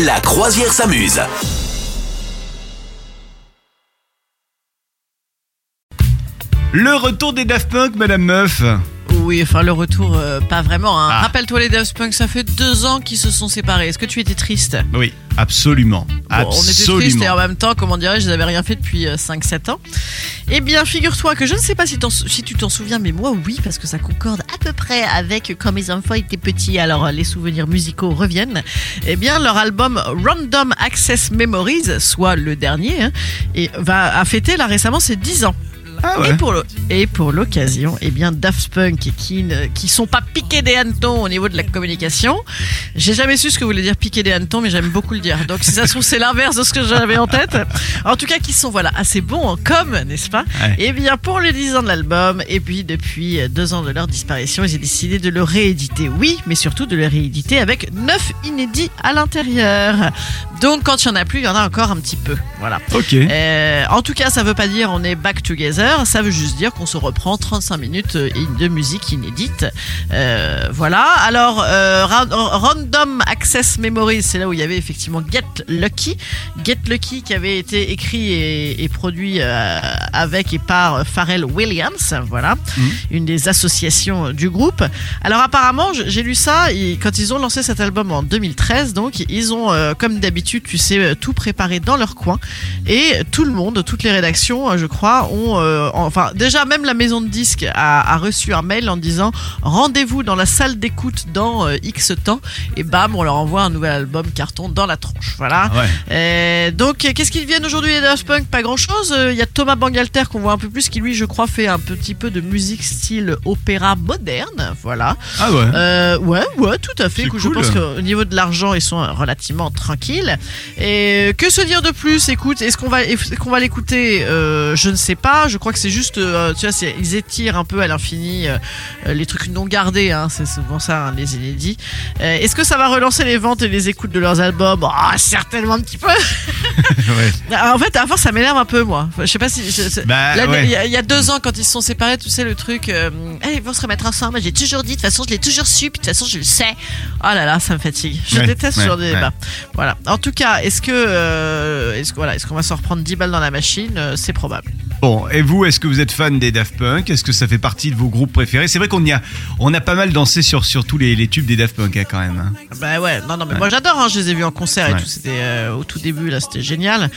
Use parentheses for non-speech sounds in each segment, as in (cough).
La croisière s'amuse. Le retour des Daft Punk, Madame Meuf. Oui, enfin le retour, euh, pas vraiment. hein. Ah. Rappelle-toi les Daft Punk, ça fait deux ans qu'ils se sont séparés. Est-ce que tu étais triste? Oui, absolument. Bon, On était absolument. triste et en même temps, comment dirais-je, ils n'avaient rien fait depuis 5-7 ans. Eh bien, figure-toi que je ne sais pas si, t'en sou- si tu t'en souviens, mais moi oui, parce que ça concorde à peu près avec quand mes enfants étaient petits, alors euh, les souvenirs musicaux reviennent. Eh bien, leur album Random Access Memories, soit le dernier, hein, et va a fêté là récemment ses 10 ans. Ah Et pour le- et pour l'occasion, eh bien Daft Punk qui ne qui sont pas piqués des hannetons au niveau de la communication. J'ai jamais su ce que voulait dire piquer des hannetons, mais j'aime beaucoup le dire. Donc si ça se trouve c'est l'inverse de ce que j'avais en tête. En tout cas, qui sont voilà assez bons en com, n'est-ce pas Ouais. Eh bien pour les 10 ans de l'album et puis depuis euh, deux ans de leur disparition, ils ont décidé de le rééditer. Oui, mais surtout de le rééditer avec neuf inédits à l'intérieur. Donc quand il y en a plus, il y en a encore un petit peu. Voilà. Ok. Euh, en tout cas, ça veut pas dire on est back together, ça veut juste dire qu'on se reprend 35 minutes euh, de musique inédite. Euh, voilà. Alors, euh, ra- Random Access Memories, c'est là où il y avait effectivement Get Lucky. Get Lucky qui avait été écrit et, et produit euh, avec et par Pharrell Williams, voilà, Mhm. une des associations du groupe. Alors apparemment, j'ai lu ça, et quand ils ont lancé cet album en 2013, donc ils ont, euh, comme d'habitude, tu sais, euh, tout préparé dans leur coin. Et tout le monde, toutes les rédactions, euh, je crois, ont, euh, enfin, déjà même la maison de disques a, a reçu un mail en disant rendez-vous dans la salle d'écoute dans euh, X temps. Et bam, on leur envoie un nouvel album carton dans la tronche. Voilà. Ouais. Euh, donc, qu'est-ce qu'ils viennent aujourd'hui les Daft Punk? Pas grand-chose. Il y a Thomas Bangalter qu'on voit un peu plus, qui lui, je crois, fait un petit peu de musique style opéra moderne. Voilà. Ah ouais. Euh, ouais, ouais, tout à fait. Écoute, Je cool. pense qu'au niveau de l'argent, ils sont relativement tranquilles. Et que se dire de plus? Écoute, est-ce qu'on va, est-ce qu'on va l'écouter? Euh, Je ne sais pas. Je crois que c'est juste, euh, tu vois, ils étirent un peu à l'infini les trucs non gardés. Hein, c'est souvent ça, hein, les inédits. Est-ce que ça va relancer les ventes et les écoutes de leurs albums? Ah, certainement un petit peu. (laughs) ouais. (laughs) En fait, à force, ça m'énerve un peu, moi. Je sais pas si. Bah, ouais. il y, a- il y a deux ans, quand ils se sont séparés, tu sais, le truc, euh, ils vont se remettre ensemble. J'ai toujours dit, de toute façon, je l'ai toujours su, puis de toute façon, je le sais. Oh là là, ça me fatigue. Je Ouais, déteste ce genre de débat. Voilà. En tout cas, est-ce que, euh, est-ce voilà, est-ce qu'on va s'en reprendre 10 balles dans la machine? Euh, C'est probable. Bon, et vous, est-ce que vous êtes fan des Daft Punk? Est-ce que ça fait partie de vos groupes préférés? C'est vrai qu'on y a, on a pas mal dansé sur, sur tous les, les tubes des Daft Punk hein, quand même. hein. Bah ouais, non, non, mais moi j'adore, hein, je les ai vus en concert et Ouais. tout, c'était euh, au tout début, là, c'était génial.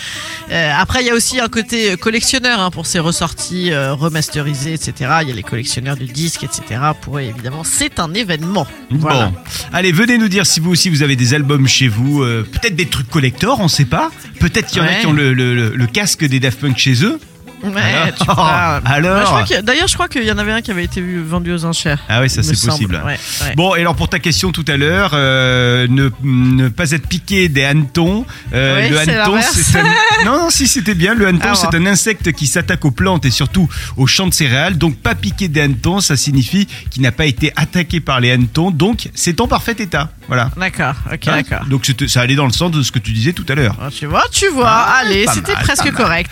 Euh, après, il y a aussi un côté euh, collectionneur hein, pour ces ressorties euh, remasterisées, etc. Il y a les collectionneurs de disques, etc. Pour eux, évidemment, c'est un événement. Voilà. Bon, allez, venez nous dire si vous aussi vous avez des albums chez vous, peut-être des trucs collector, on sait pas. Peut-être qu'il y en a Ouais. qui ont le, le- le- le casque des Daft Punk chez eux. Ouais, Alors tu parles. (laughs) Alors Bah, D'ailleurs, je crois qu'il y en avait un qui avait été vendu aux enchères. Ah oui, ça c'est possible. Ouais, ouais. Bon, et alors pour ta question tout à l'heure, euh, ne, ne pas être piqué des hannetons. Euh, Oui, le hanneton, c'est un... (laughs) Non, non, si c'était bien. Le hanneton, Ah c'est un insecte qui s'attaque aux plantes et surtout aux champs de céréales. Donc pas piqué des hannetons, ça signifie qu'il n'a pas été attaqué par les hannetons. Donc c'est en parfait état. Voilà. D'accord, ok, Hein d'accord. Donc ça allait dans le sens de ce que tu disais tout à l'heure. Ah, Tu vois, tu vois, Ah, allez, c'était presque correct.